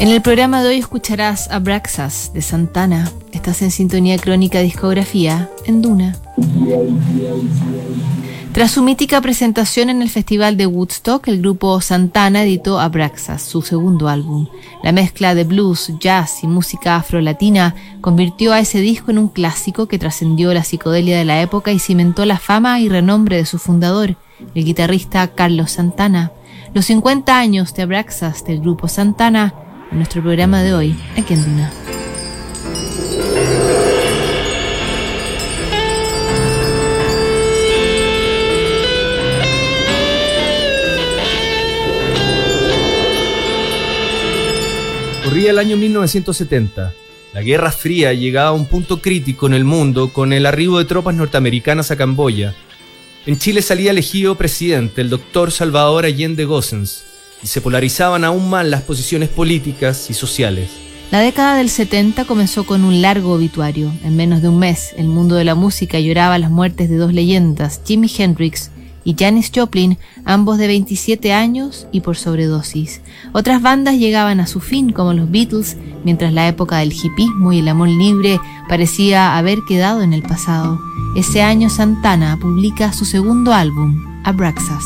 En el programa de hoy escucharás a de Santana. Estás en sintonía crónica discografía en Duna. Tras su mítica presentación en el Festival de Woodstock, el grupo Santana editó Abraxas, su segundo álbum. La mezcla de blues, jazz y música afro-latina convirtió a ese disco en un clásico que trascendió la psicodelia de la época y cimentó la fama y renombre de su fundador, el guitarrista Carlos Santana. Los 50 años de Abraxas del grupo Santana nuestro programa de hoy, aquí en Duna. Corría el año 1970. La Guerra Fría llegaba a un punto crítico en el mundo con el arribo de tropas norteamericanas a Camboya. En Chile salía elegido presidente el doctor Salvador Allende Gossens, y se polarizaban aún más las posiciones políticas y sociales. La década del 70 comenzó con un largo obituario. En menos de un mes, el mundo de la música lloraba las muertes de dos leyendas, Jimi Hendrix y Janis Joplin, ambos de 27 años y por sobredosis. Otras bandas llegaban a su fin, como los Beatles, mientras la época del hipismo y el amor libre parecía haber quedado en el pasado. Ese año Santana publica su segundo álbum, Abraxas.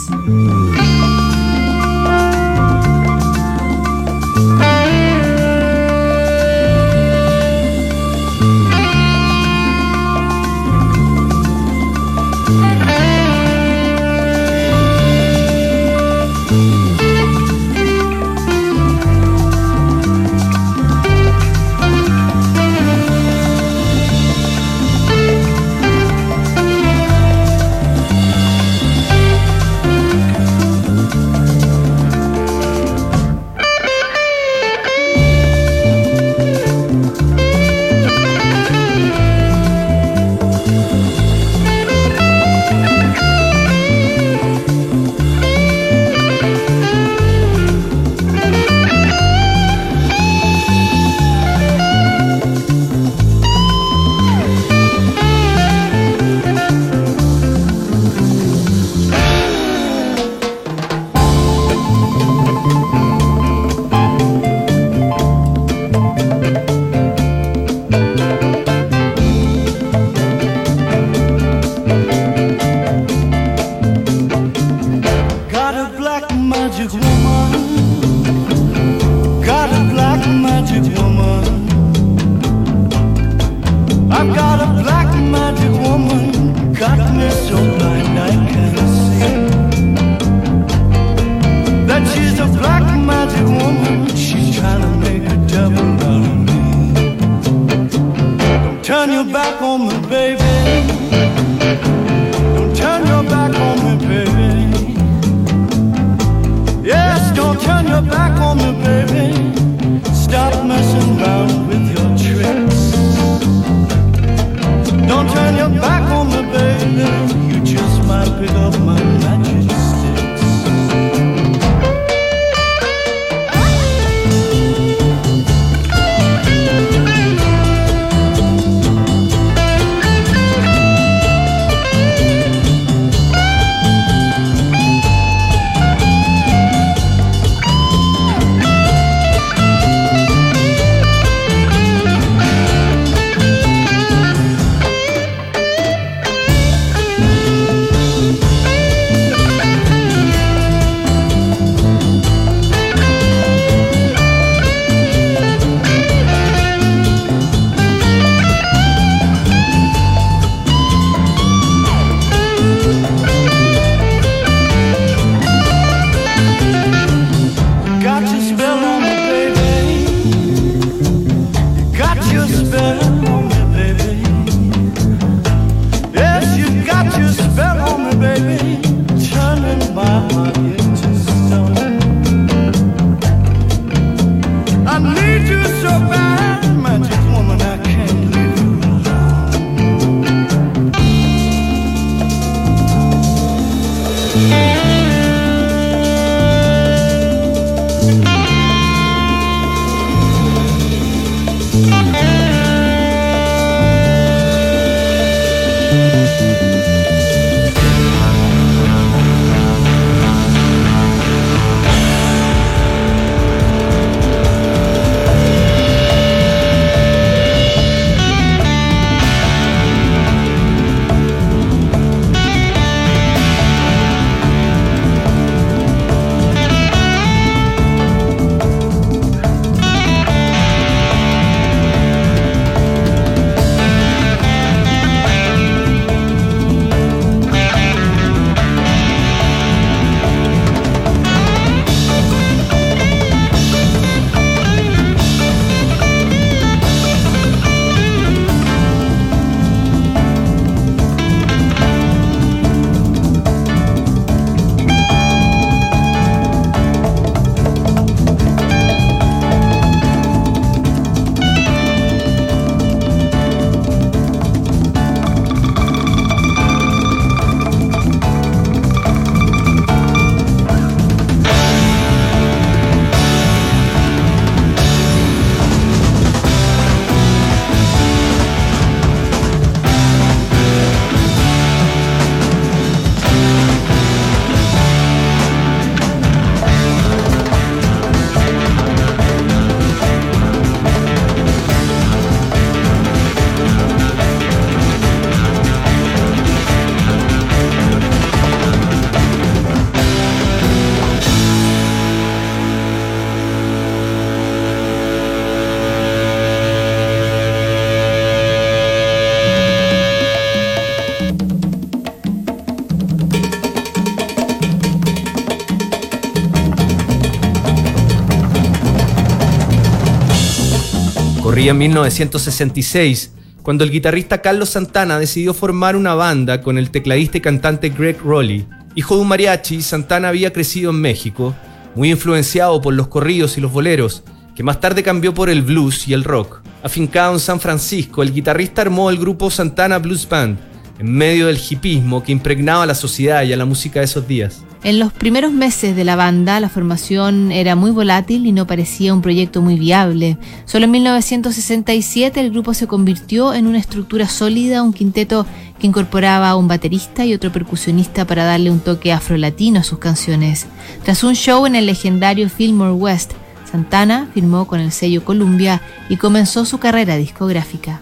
Corría en 1966, cuando el guitarrista Carlos Santana decidió formar una banda con el tecladista y cantante Greg Rowley. Hijo de un mariachi, Santana había crecido en México, muy influenciado por los corridos y los boleros, que más tarde cambió por el blues y el rock. Afincado en San Francisco, el guitarrista armó el grupo Santana Blues Band, en medio del hipismo que impregnaba la sociedad y a la música de esos días. En los primeros meses de la banda, la formación era muy volátil y no parecía un proyecto muy viable. Solo en 1967 el grupo se convirtió en una estructura sólida, un quinteto que incorporaba a un baterista y otro percusionista para darle un toque afrolatino a sus canciones. Tras un show en el legendario Fillmore West, Santana firmó con el sello Columbia y comenzó su carrera discográfica.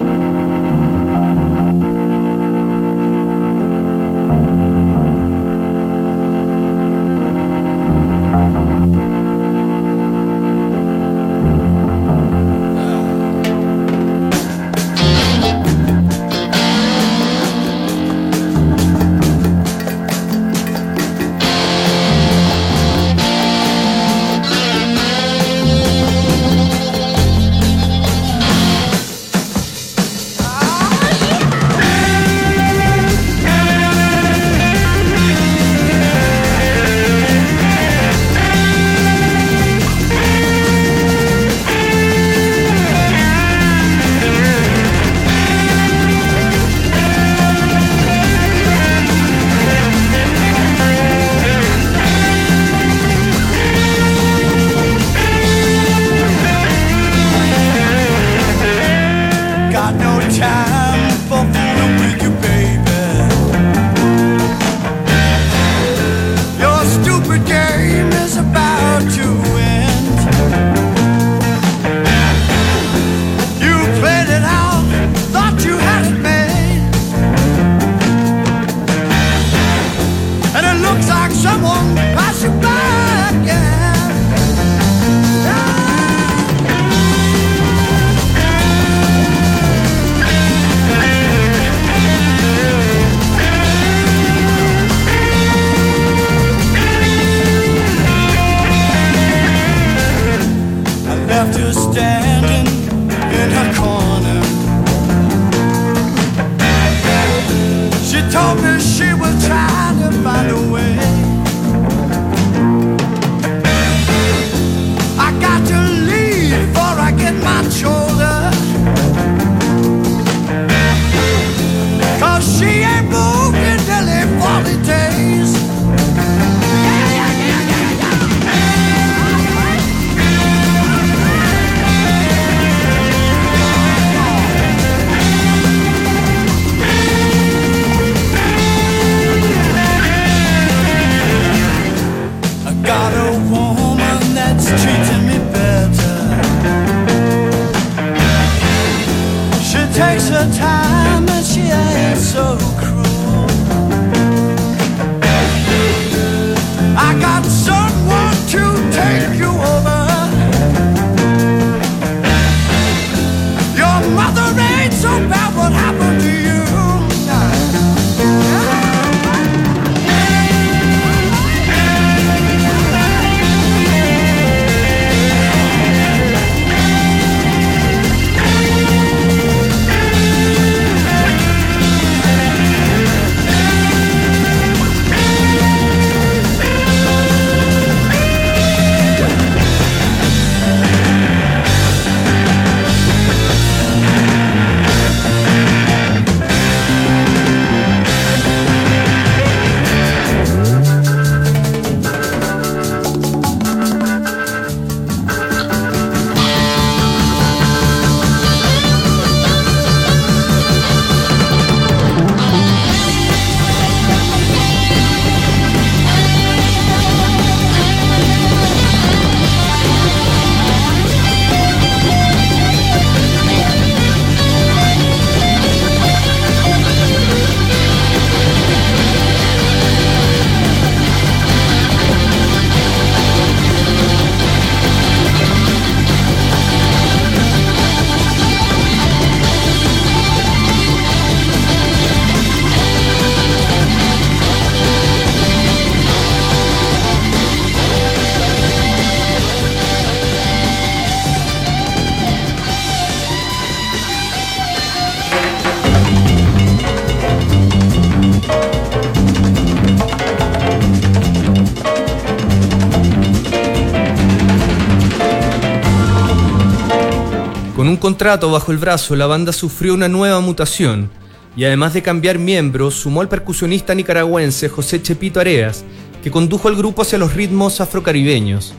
Contrato bajo el brazo, la banda sufrió una nueva mutación y además de cambiar miembros, sumó al percusionista nicaragüense José Chepito Areas, que condujo al grupo hacia los ritmos afrocaribeños.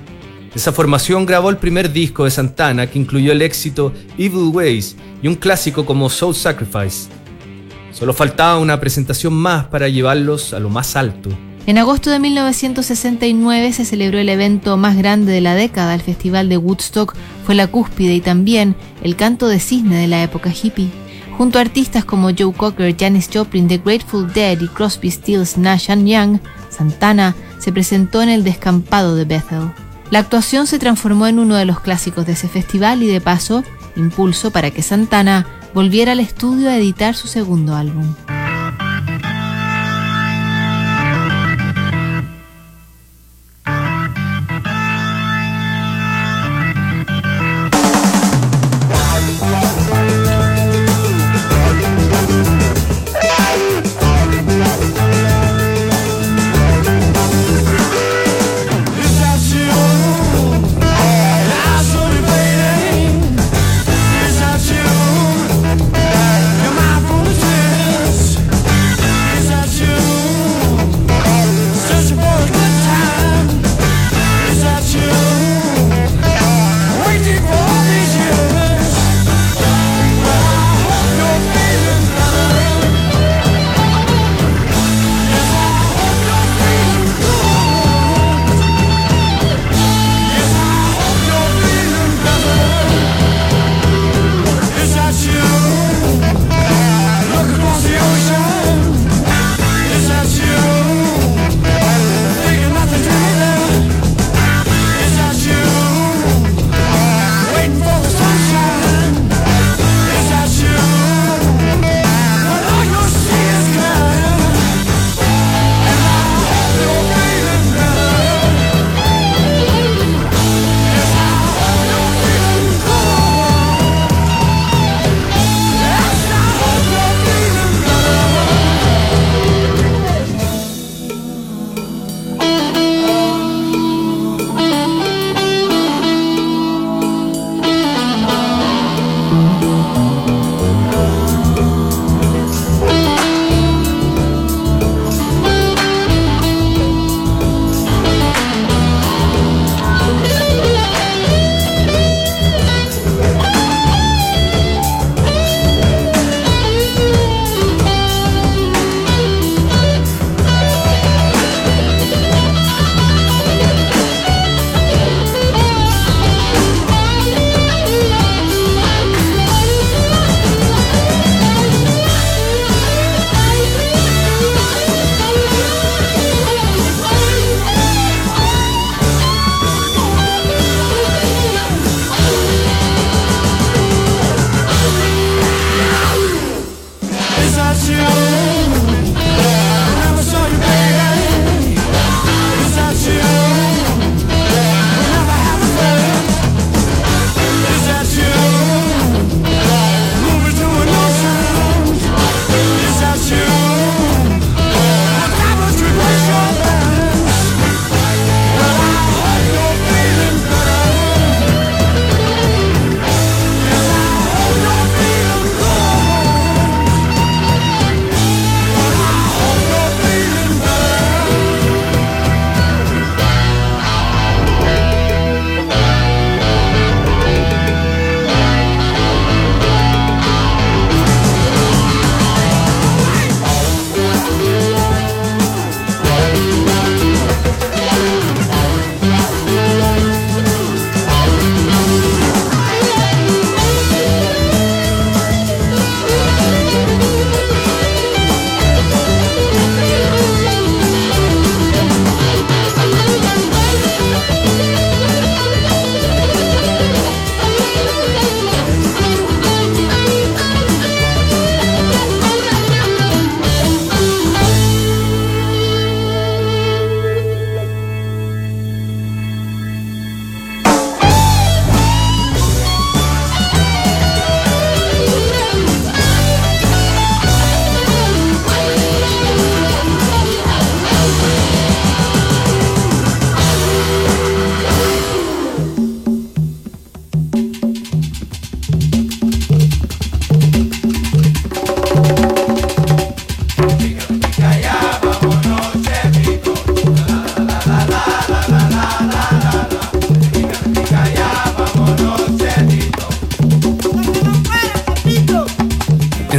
Esa formación grabó el primer disco de Santana que incluyó el éxito Evil Ways y un clásico como Soul Sacrifice. Solo faltaba una presentación más para llevarlos a lo más alto. En agosto de 1969 se celebró el evento más grande de la década, el Festival de Woodstock fue la cúspide y también el canto de cisne de la época hippie. Junto a artistas como Joe Cocker, Janis Joplin, The Grateful Dead y Crosby, Stills, Nash Young, Santana se presentó en el descampado de Bethel. La actuación se transformó en uno de los clásicos de ese festival y de paso, impulso para que Santana volviera al estudio a editar su segundo álbum.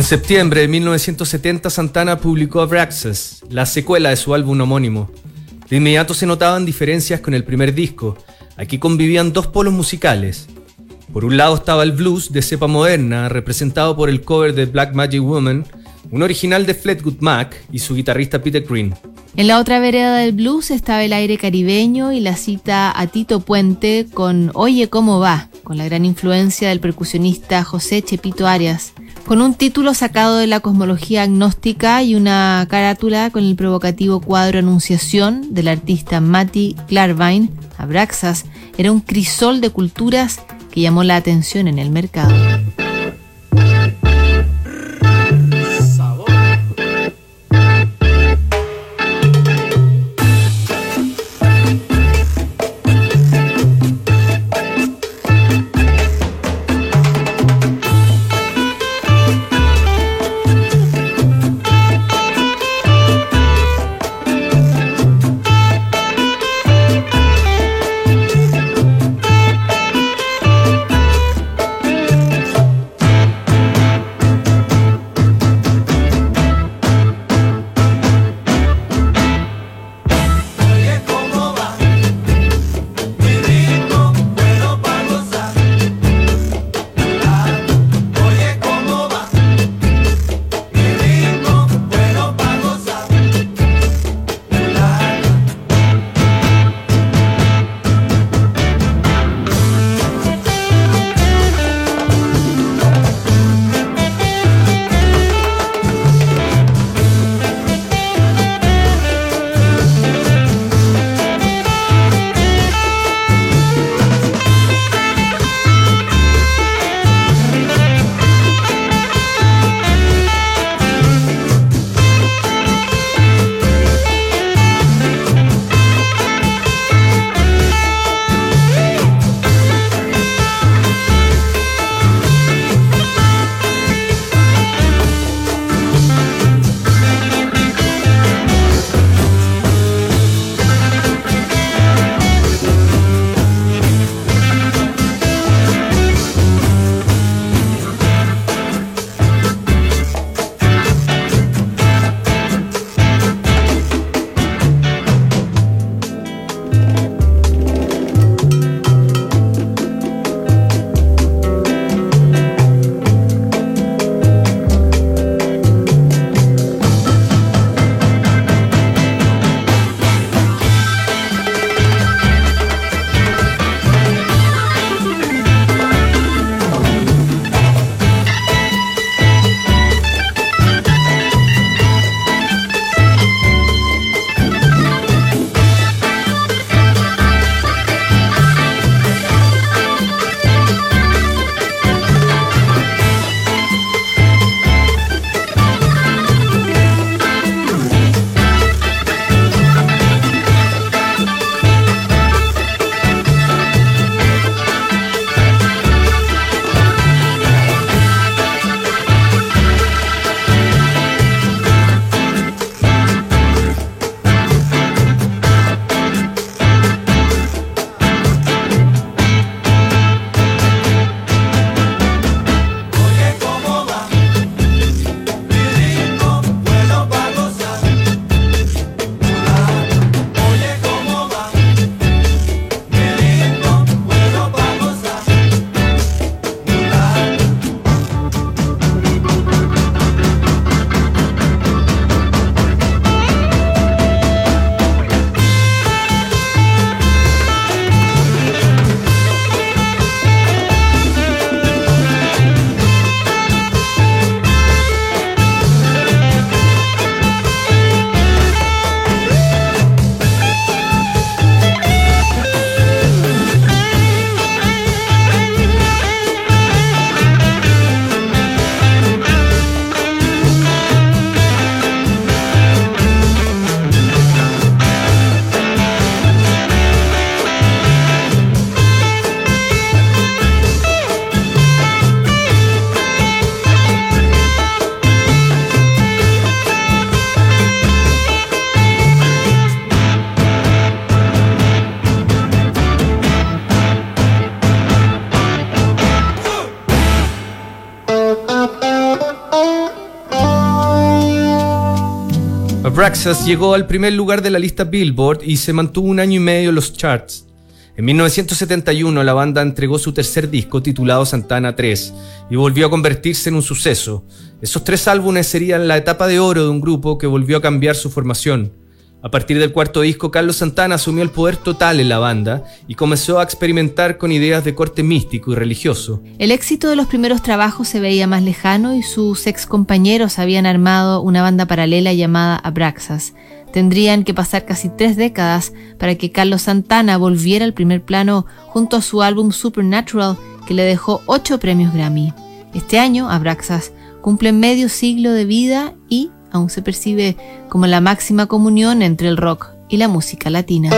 Septiembre de 1970 Santana publicó Abraxas, la secuela de su álbum homónimo. De inmediato se notaban diferencias con el primer disco. Aquí convivían dos polos musicales. Por un lado estaba el blues de cepa moderna, representado por el cover de Black Magic Woman, un original de Fleetwood Mac y su guitarrista Peter Green. En la otra vereda del blues estaba el aire caribeño y la cita a Tito Puente con Oye cómo va, con la gran influencia del percusionista José Chepito Arias, con un título sacado de la cosmología agnóstica y una carátula con el provocativo cuadro Anunciación del artista Matti Clarvine, Abraxas, era un crisol de culturas que llamó la atención en el mercado. Abraxas llegó al primer lugar de la lista Billboard y se mantuvo un año y medio en los charts. En 1971 la banda entregó su tercer disco titulado Santana 3 y volvió a convertirse en un suceso. Esos tres álbumes serían la etapa de oro de un grupo que volvió a cambiar su formación. A partir del cuarto disco, Carlos Santana asumió el poder total en la banda y comenzó a experimentar con ideas de corte místico y religioso. El éxito de los primeros trabajos se veía más lejano y sus ex compañeros habían armado una banda paralela llamada Abraxas. Tendrían que pasar casi tres décadas para que Carlos Santana volviera al primer plano junto a su álbum Supernatural, que le dejó ocho premios Grammy. Este año, Abraxas cumple medio siglo de vida y aún se percibe como la máxima comunión entre el rock y la música latina.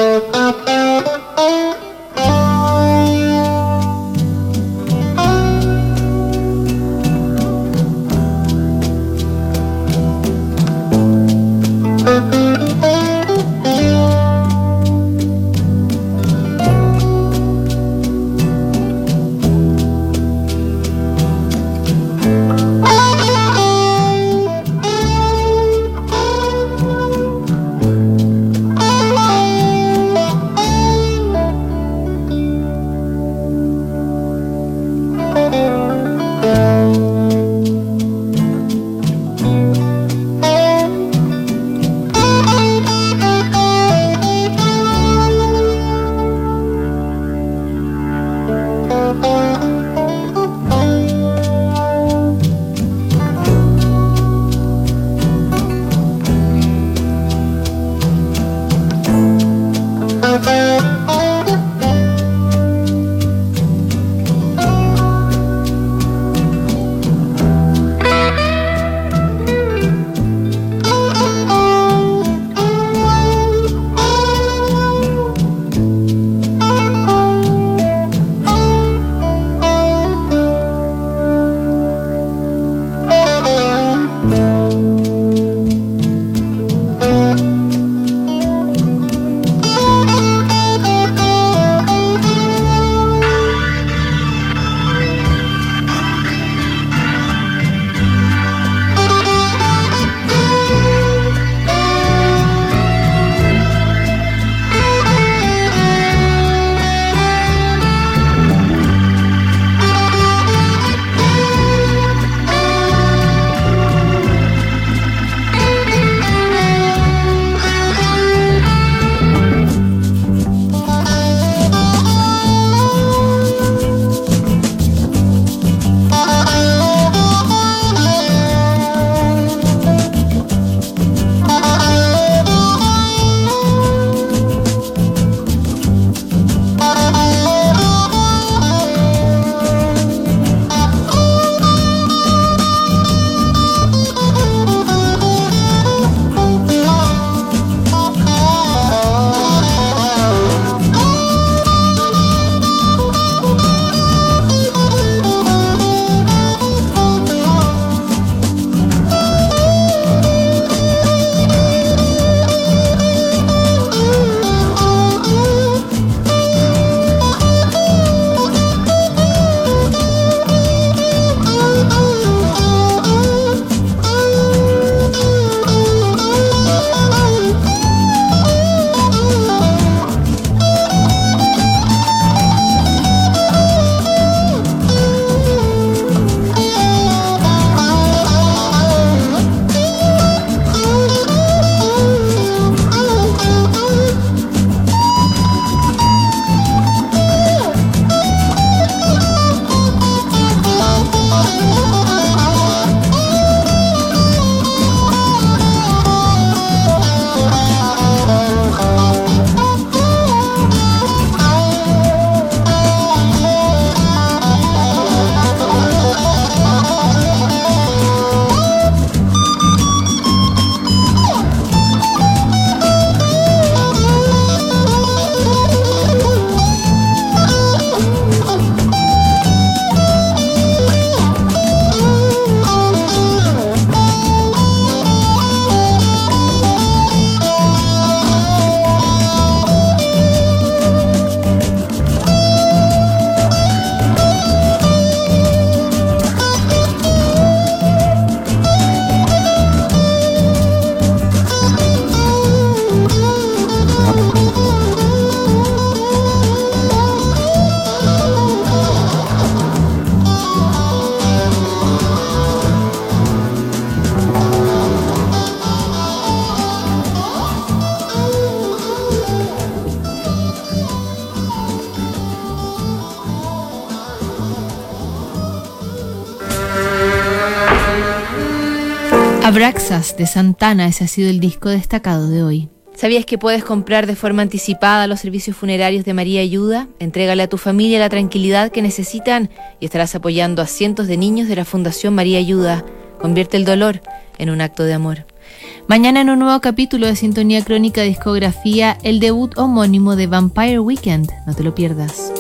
Abraxas de Santana, ese ha sido el disco destacado de hoy. ¿Sabías que puedes comprar de forma anticipada los servicios funerarios de María Ayuda? Entrégale a tu familia la tranquilidad que necesitan y estarás apoyando a cientos de niños de la Fundación María Ayuda. Convierte el dolor en un acto de amor. Mañana en un nuevo capítulo de Sintonía Crónica Discografía, el debut homónimo de Vampire Weekend. No te lo pierdas.